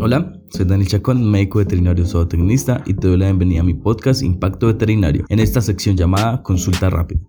Hola, soy Daniel Chacón, médico veterinario zootecnista y te doy la bienvenida a mi podcast Impacto Veterinario en esta sección llamada Consulta Rápida.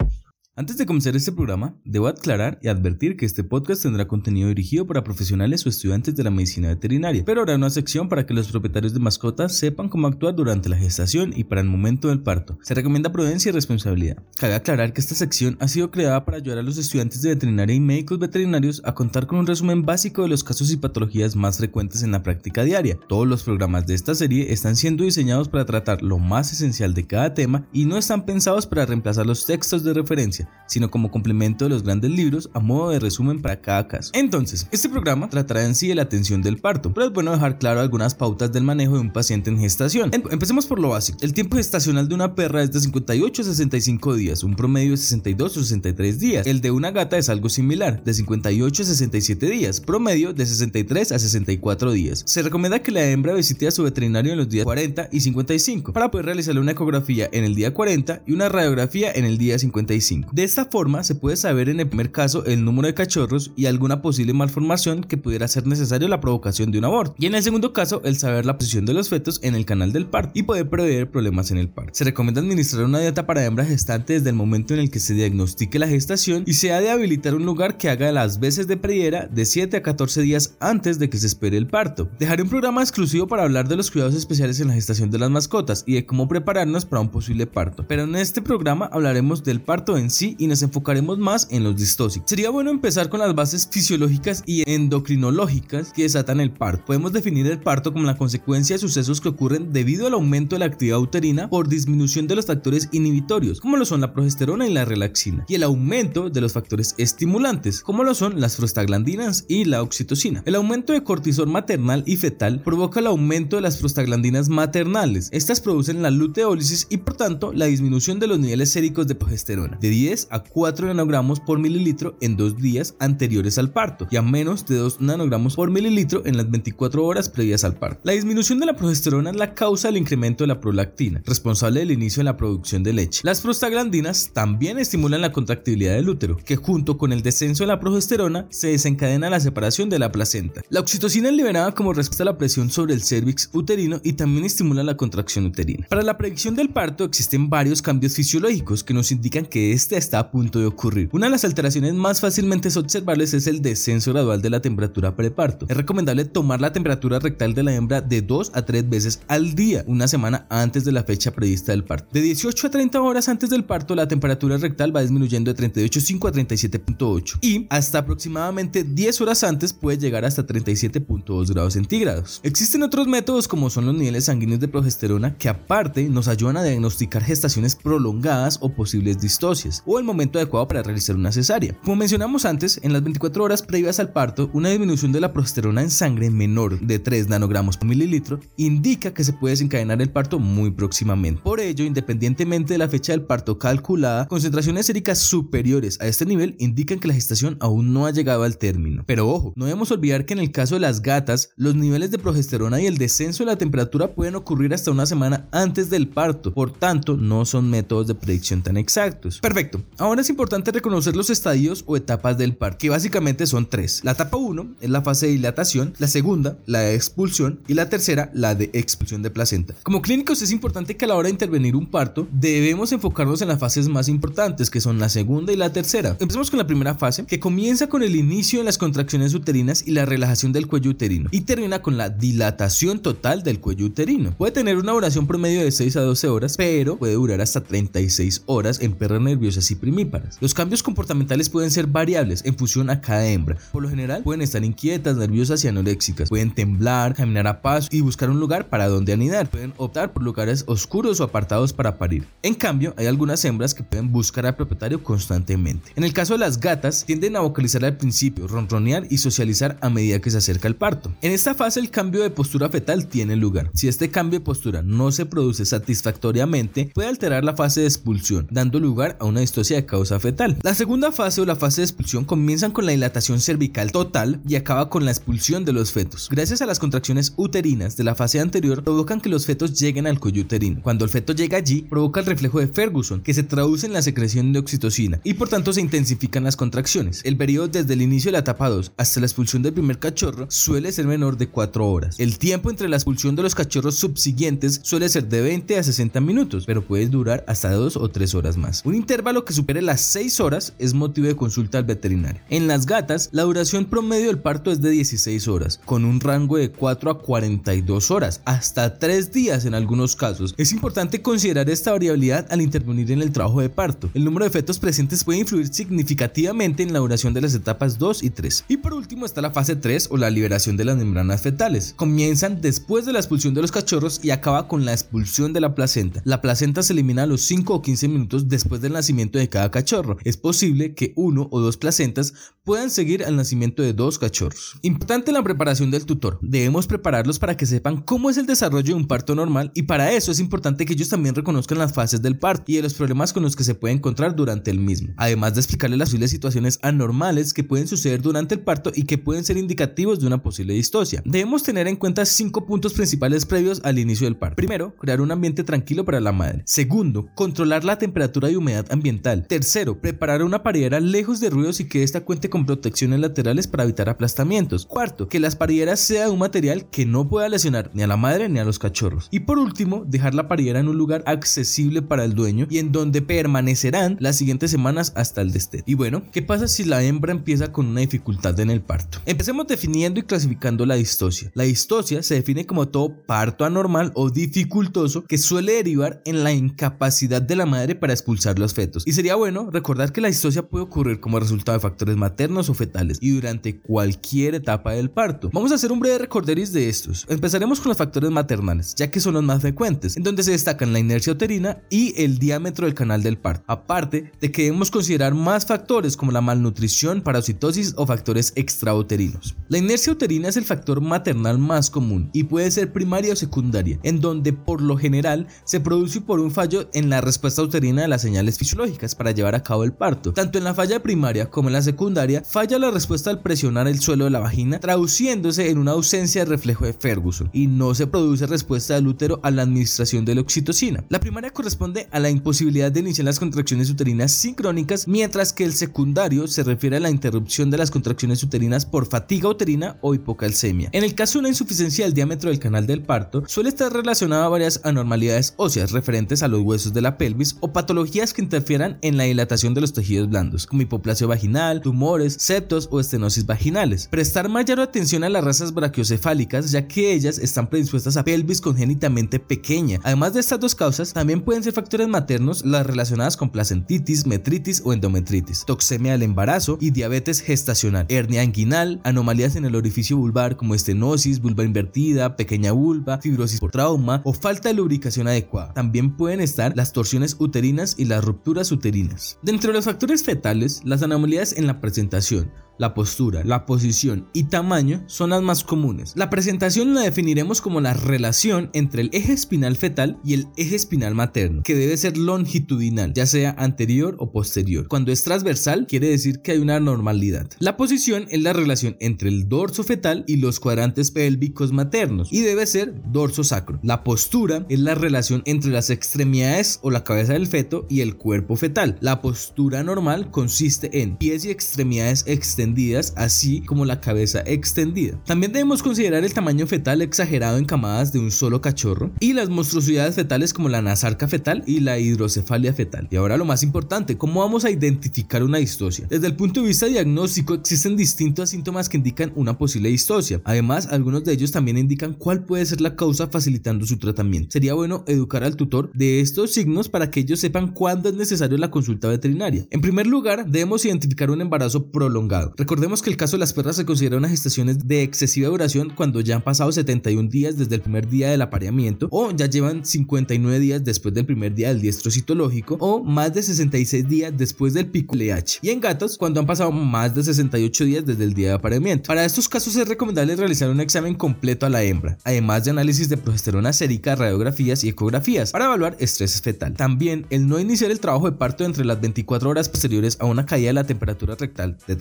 Antes de comenzar este programa, debo aclarar y advertir que este podcast tendrá contenido dirigido para profesionales o estudiantes de la medicina veterinaria, pero habrá una sección para que los propietarios de mascotas sepan cómo actuar durante la gestación y para el momento del parto. Se recomienda prudencia y responsabilidad. Cabe aclarar que esta sección ha sido creada para ayudar a los estudiantes de veterinaria y médicos veterinarios a contar con un resumen básico de los casos y patologías más frecuentes en la práctica diaria. Todos los programas de esta serie están siendo diseñados para tratar lo más esencial de cada tema y no están pensados para reemplazar los textos de referencia sino como complemento de los grandes libros a modo de resumen para cada caso. Entonces, este programa tratará en sí de la atención del parto, pero es bueno dejar claro algunas pautas del manejo de un paciente en gestación. Em, empecemos por lo básico. El tiempo gestacional de una perra es de 58 a 65 días, un promedio de 62 o 63 días. El de una gata es algo similar, de 58 a 67 días, promedio de 63 a 64 días. Se recomienda que la hembra visite a su veterinario en los días 40 y 55 para poder realizarle una ecografía en el día 40 y una radiografía en el día 55. De esta forma se puede saber en el primer caso el número de cachorros y alguna posible malformación que pudiera ser necesario la provocación de un aborto. Y en el segundo caso, el saber la posición de los fetos en el canal del parto y poder prever problemas en el parto. Se recomienda administrar una dieta para hembra gestante desde el momento en el que se diagnostique la gestación y se ha de habilitar un lugar que haga las veces de prediera de 7 a 14 días antes de que se espere el parto. Dejaré un programa exclusivo para hablar de los cuidados especiales en la gestación de las mascotas y de cómo prepararnos para un posible parto. Pero en este programa hablaremos del parto en sí y nos enfocaremos más en los distóxicos. Sería bueno empezar con las bases fisiológicas y endocrinológicas que desatan el parto. Podemos definir el parto como la consecuencia de sucesos que ocurren debido al aumento de la actividad uterina por disminución de los factores inhibitorios, como lo son la progesterona y la relaxina, y el aumento de los factores estimulantes, como lo son las prostaglandinas y la oxitocina. El aumento de cortisol maternal y fetal provoca el aumento de las prostaglandinas maternales. Estas producen la luteólisis y por tanto la disminución de los niveles séricos de progesterona de 10 a 4 nanogramos por mililitro en dos días anteriores al parto y a menos de 2 nanogramos por mililitro en las 24 horas previas al parto. La disminución de la progesterona es la causa del incremento de la prolactina, responsable del inicio de la producción de leche. Las prostaglandinas también estimulan la contractibilidad del útero, que junto con el descenso de la progesterona se desencadena la separación de la placenta. La oxitocina es liberada como respuesta a la presión sobre el cervix uterino y también estimula la contracción uterina. Para la predicción del parto existen varios cambios fisiológicos que nos indican que este está a punto de ocurrir. Una de las alteraciones más fácilmente observables es el descenso gradual de la temperatura preparto. Es recomendable tomar la temperatura rectal de la hembra de 2 a 3 veces al día, una semana antes de la fecha prevista del parto. De 18 a 30 horas antes del parto, la temperatura rectal va disminuyendo de 38.5 a 37.8 y hasta aproximadamente 10 horas antes puede llegar hasta 37.2 grados centígrados. Existen otros métodos como son los niveles sanguíneos de progesterona que aparte nos ayudan a diagnosticar gestaciones prolongadas o posibles distocias o el momento adecuado para realizar una cesárea. Como mencionamos antes, en las 24 horas previas al parto, una disminución de la progesterona en sangre menor de 3 nanogramos por mililitro indica que se puede desencadenar el parto muy próximamente. Por ello, independientemente de la fecha del parto calculada, concentraciones séricas superiores a este nivel indican que la gestación aún no ha llegado al término. Pero ojo, no debemos olvidar que en el caso de las gatas, los niveles de progesterona y el descenso de la temperatura pueden ocurrir hasta una semana antes del parto, por tanto, no son métodos de predicción tan exactos. Perfecto, ahora es importante reconocer los estadios o etapas del parto, que básicamente son tres. La etapa 1 es la fase de dilatación, la segunda, la de expulsión y la tercera, la de expulsión de placenta. Como clínicos es importante que a la hora de intervenir un parto debemos enfocarnos en las fases más importantes, que son la segunda y la tercera. Empecemos con la primera fase, que comienza con el inicio de las contracciones uterinas y la relajación del cuello uterino, y termina con la dilatación total del cuello uterino. Puede tener una duración promedio de 6 a 12 horas, pero puede durar hasta 36 horas en perras nerviosas y primíparas. Los cambios comportamentales pueden ser variables en función a cada hembra. Por lo general pueden estar inquietas, nerviosas y anoréxicas. Pueden temblar, caminar a paso y buscar un lugar para donde anidar. Pueden optar por lugares oscuros o apartados para parir. En cambio, hay algunas hembras que pueden buscar al propietario constantemente. En el caso de las gatas, tienden a vocalizar al principio, ronronear y socializar a medida que se acerca el parto. En esta fase el cambio de postura fetal tiene lugar. Si este cambio de postura no se produce satisfactoriamente, puede alterar la fase de expulsión, dando lugar a una distorsión de causa fetal. La segunda fase o la fase de expulsión comienzan con la dilatación cervical total y acaba con la expulsión de los fetos. Gracias a las contracciones uterinas de la fase anterior provocan que los fetos lleguen al cuello uterino. Cuando el feto llega allí, provoca el reflejo de Ferguson, que se traduce en la secreción de oxitocina y por tanto se intensifican las contracciones. El periodo desde el inicio de la etapa 2 hasta la expulsión del primer cachorro suele ser menor de 4 horas. El tiempo entre la expulsión de los cachorros subsiguientes suele ser de 20 a 60 minutos, pero puede durar hasta 2 o 3 horas más. Un intervalo que supere las 6 horas es motivo de consulta al veterinario. En las gatas, la duración promedio del parto es de 16 horas, con un rango de 4 a 42 horas, hasta 3 días en algunos casos. Es importante considerar esta variabilidad al intervenir en el trabajo de parto. El número de fetos presentes puede influir significativamente en la duración de las etapas 2 y 3. Y por último está la fase 3 o la liberación de las membranas fetales. Comienzan después de la expulsión de los cachorros y acaba con la expulsión de la placenta. La placenta se elimina a los 5 o 15 minutos después del nacimiento de cada cachorro. Es posible que uno o dos placentas puedan seguir al nacimiento de dos cachorros. Importante la preparación del tutor. Debemos prepararlos para que sepan cómo es el desarrollo de un parto normal y para eso es importante que ellos también reconozcan las fases del parto y de los problemas con los que se puede encontrar durante el mismo. Además de explicarles las posibles situaciones anormales que pueden suceder durante el parto y que pueden ser indicativos de una posible distosia. Debemos tener en cuenta cinco puntos principales previos al inicio del parto. Primero, crear un ambiente tranquilo para la madre. Segundo, controlar la temperatura y humedad ambiental. Tercero, preparar una paridera lejos de ruidos y que ésta cuente con protecciones laterales para evitar aplastamientos. Cuarto, que las parideras sea un material que no pueda lesionar ni a la madre ni a los cachorros. Y por último, dejar la paridera en un lugar accesible para el dueño y en donde permanecerán las siguientes semanas hasta el destete. Y bueno, ¿qué pasa si la hembra empieza con una dificultad en el parto? Empecemos definiendo y clasificando la distosia. La distosia se define como todo parto anormal o dificultoso que suele derivar en la incapacidad de la madre para expulsar los fetos. Y sería bueno recordar que la distosia puede ocurrir como resultado de factores maternos o fetales y durante cualquier etapa del parto. Vamos a hacer un breve recorderis de estos. Empezaremos con los factores maternales, ya que son los más frecuentes, en donde se destacan la inercia uterina y el diámetro del canal del parto. Aparte de que debemos considerar más factores como la malnutrición, parasitosis o factores extrauterinos. La inercia uterina es el factor maternal más común y puede ser primaria o secundaria, en donde por lo general se produce por un fallo en la respuesta uterina de las señales fisiológicas para llevar a cabo el parto. Tanto en la falla primaria como en la secundaria, falla la respuesta al presionar el suelo de la vagina, traduciéndose en una ausencia de reflejo de Ferguson, y no se produce respuesta del útero a la administración de la oxitocina. La primaria corresponde a la imposibilidad de iniciar las contracciones uterinas sincrónicas, mientras que el secundario se refiere a la interrupción de las contracciones uterinas por fatiga uterina o hipocalcemia. En el caso de una insuficiencia del diámetro del canal del parto, suele estar relacionada a varias anormalidades óseas referentes a los huesos de la pelvis o patologías que interfieran en la dilatación de los tejidos blandos, como hipoplasia vaginal, tumores, septos o estenosis vaginales. Prestar mayor atención a las razas brachiocefálicas, ya que ellas están predispuestas a pelvis congénitamente pequeña. Además de estas dos causas, también pueden ser factores maternos las relacionadas con placentitis, metritis o endometritis, toxemia del embarazo y diabetes gestacional, hernia inguinal, anomalías en el orificio vulvar como estenosis, vulva invertida, pequeña vulva, fibrosis por trauma o falta de lubricación adecuada. También pueden estar las torsiones uterinas y las rupturas uterinas. Dentro de los factores fetales, las anomalías en la presentación, la postura, la posición y tamaño son las más comunes. La presentación la definiremos como la relación entre el eje espinal fetal y el eje espinal materno, que debe ser longitudinal, ya sea anterior o posterior. Cuando es transversal, quiere decir que hay una normalidad. La posición es la relación entre el dorso fetal y los cuadrantes pélvicos maternos y debe ser dorso sacro. La postura es la relación entre las extremidades o la cabeza del feto y el cuerpo fetal. La postura normal consiste en pies y extremidades extendidas así como la cabeza extendida. También debemos considerar el tamaño fetal exagerado en camadas de un solo cachorro y las monstruosidades fetales como la nasarca fetal y la hidrocefalia fetal. Y ahora lo más importante, ¿cómo vamos a identificar una distosia? Desde el punto de vista diagnóstico existen distintos síntomas que indican una posible distosia. Además, algunos de ellos también indican cuál puede ser la causa facilitando su tratamiento. Sería bueno educar al tutor de estos signos para que ellos sepan cuándo es necesario la consulta veterinaria. En primer lugar, debemos identificar un embarazo prolongado Recordemos que el caso de las perras se considera una gestación de excesiva duración cuando ya han pasado 71 días desde el primer día del apareamiento o ya llevan 59 días después del primer día del diestro citológico o más de 66 días después del pico LH. Y en gatos cuando han pasado más de 68 días desde el día de apareamiento. Para estos casos es recomendable realizar un examen completo a la hembra, además de análisis de progesterona sérica, radiografías y ecografías para evaluar estrés fetal. También el no iniciar el trabajo de parto entre las 24 horas posteriores a una caída de la temperatura rectal de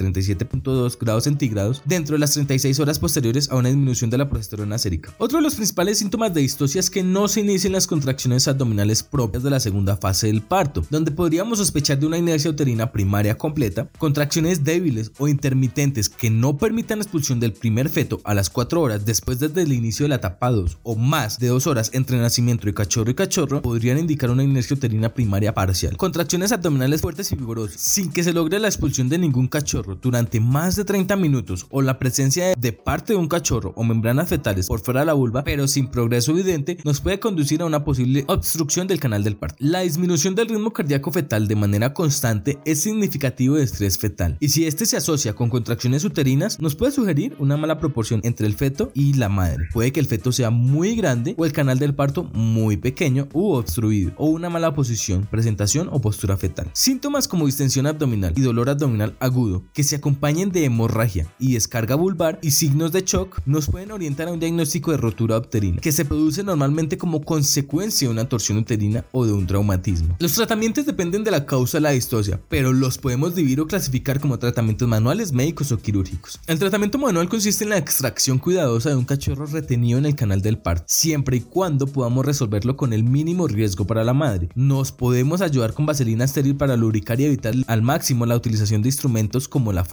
37.2 grados centígrados dentro de las 36 horas posteriores a una disminución de la progesterona sérica. Otro de los principales síntomas de distosia es que no se inicien las contracciones abdominales propias de la segunda fase del parto, donde podríamos sospechar de una inercia uterina primaria completa, contracciones débiles o intermitentes que no permitan la expulsión del primer feto a las 4 horas después desde el inicio de la etapa 2 o más de 2 horas entre nacimiento de cachorro y cachorro podrían indicar una inercia uterina primaria parcial. Contracciones abdominales fuertes y vigorosas, sin que se logre la expulsión de ningún cachorro durante más de 30 minutos o la presencia de parte de un cachorro o membranas fetales por fuera de la vulva, pero sin progreso evidente, nos puede conducir a una posible obstrucción del canal del parto. La disminución del ritmo cardíaco fetal de manera constante es significativo de estrés fetal, y si este se asocia con contracciones uterinas, nos puede sugerir una mala proporción entre el feto y la madre. Puede que el feto sea muy grande o el canal del parto muy pequeño u obstruido, o una mala posición, presentación o postura fetal. Síntomas como distensión abdominal y dolor abdominal agudo, que se acompañen de hemorragia y descarga vulvar y signos de shock, nos pueden orientar a un diagnóstico de rotura uterina, que se produce normalmente como consecuencia de una torsión uterina o de un traumatismo. Los tratamientos dependen de la causa de la distosia, pero los podemos dividir o clasificar como tratamientos manuales, médicos o quirúrgicos. El tratamiento manual consiste en la extracción cuidadosa de un cachorro retenido en el canal del parto, siempre y cuando podamos resolverlo con el mínimo riesgo para la madre. Nos podemos ayudar con vaselina estéril para lubricar y evitar al máximo la utilización de instrumentos como la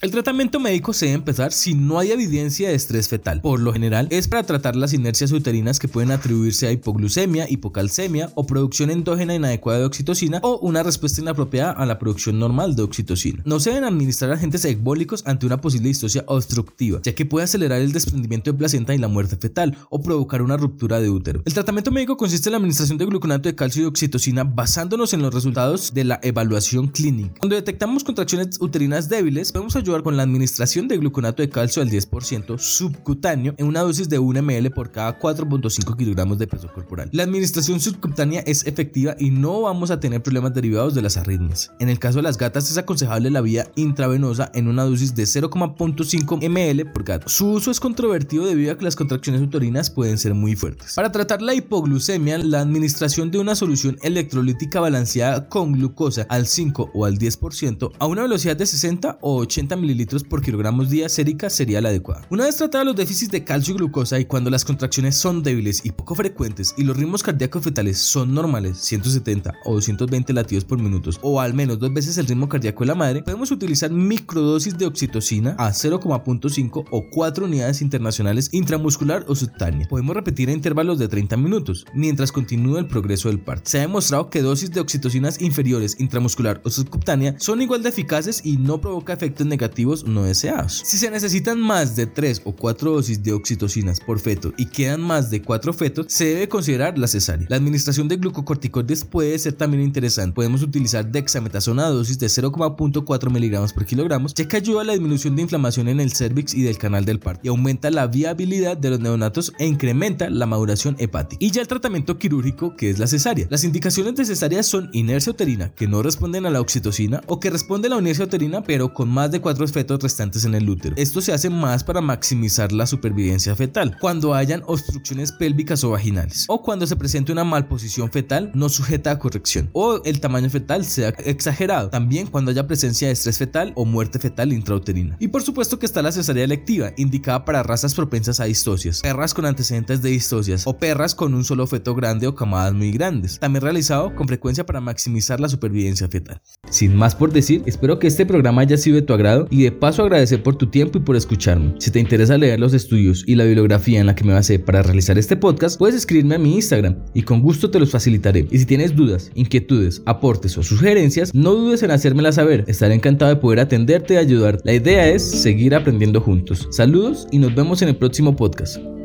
El tratamiento médico se debe empezar si no hay evidencia de estrés fetal. Por lo general es para tratar las inercias uterinas que pueden atribuirse a hipoglucemia, hipocalcemia o producción endógena inadecuada de oxitocina o una respuesta inapropiada a la producción normal de oxitocina. No se deben administrar agentes ecbólicos ante una posible distosia obstructiva, ya que puede acelerar el desprendimiento de placenta y la muerte fetal o provocar una ruptura de útero. El tratamiento médico consiste en la administración de gluconato de calcio y oxitocina basándonos en los resultados de la evaluación clínica. Cuando detectamos contracciones uterinas débiles, podemos ayudar con la administración de gluconato de calcio al 10% subcutáneo en una dosis de 1 ml por cada 4.5 kilogramos de peso corporal. La administración subcutánea es efectiva y no vamos a tener problemas derivados de las arritmias. En el caso de las gatas es aconsejable la vía intravenosa en una dosis de 0.5 ml por gato. Su uso es controvertido debido a que las contracciones uterinas pueden ser muy fuertes. Para tratar la hipoglucemia, la administración de una solución electrolítica balanceada con glucosa al 5 o al 10% a una velocidad de 60 o 80 mililitros por kilogramos día sérica sería la adecuada. Una vez tratados los déficits de calcio y glucosa y cuando las contracciones son débiles y poco frecuentes y los ritmos cardíacos fetales son normales, 170 o 220 latidos por minuto o al menos dos veces el ritmo cardíaco de la madre, podemos utilizar microdosis de oxitocina a 0,5 o 4 unidades internacionales intramuscular o subtánea. Podemos repetir a intervalos de 30 minutos mientras continúa el progreso del parto. Se ha demostrado que dosis de oxitocinas inferiores intramuscular o subcutánea son igual de eficaces y no provoca efectos negativos no deseados. Si se necesitan más de 3 o 4 dosis de oxitocinas por feto y quedan más de 4 fetos, se debe considerar la cesárea. La administración de glucocorticoides puede ser también interesante. Podemos utilizar dexametasona a dosis de 0,4 miligramos por kilogramos, ya que ayuda a la disminución de inflamación en el cervix y del canal del parto y aumenta la viabilidad de los neonatos e incrementa la maduración hepática. Y ya el tratamiento quirúrgico, que es la cesárea. Las indicaciones de cesárea son inercia uterina, que no responden a la oxitocina, o que responde a la inercia uterina, pero con más de 4 fetos restantes en el útero. Esto se hace más para maximizar la supervivencia fetal, cuando hayan obstrucciones pélvicas o vaginales, o cuando se presente una malposición fetal no sujeta a corrección, o el tamaño fetal sea exagerado, también cuando haya presencia de estrés fetal o muerte fetal intrauterina. Y por supuesto que está la cesárea electiva, indicada para razas propensas a distocias, perras con antecedentes de distocias o perras con un solo feto grande o camadas muy grandes, también realizado con frecuencia para maximizar la supervivencia fetal. Sin más por decir, espero que este programa haya sido de tu agrado y de paso agradecer por tu tiempo y por escucharme. Si te interesa leer los estudios y la bibliografía en la que me basé para realizar este podcast, puedes escribirme a mi Instagram y con gusto te los facilitaré. Y si tienes dudas, inquietudes, aportes o sugerencias, no dudes en hacérmela saber. Estaré encantado de poder atenderte y ayudar. La idea es seguir aprendiendo juntos. Saludos y nos vemos en el próximo podcast.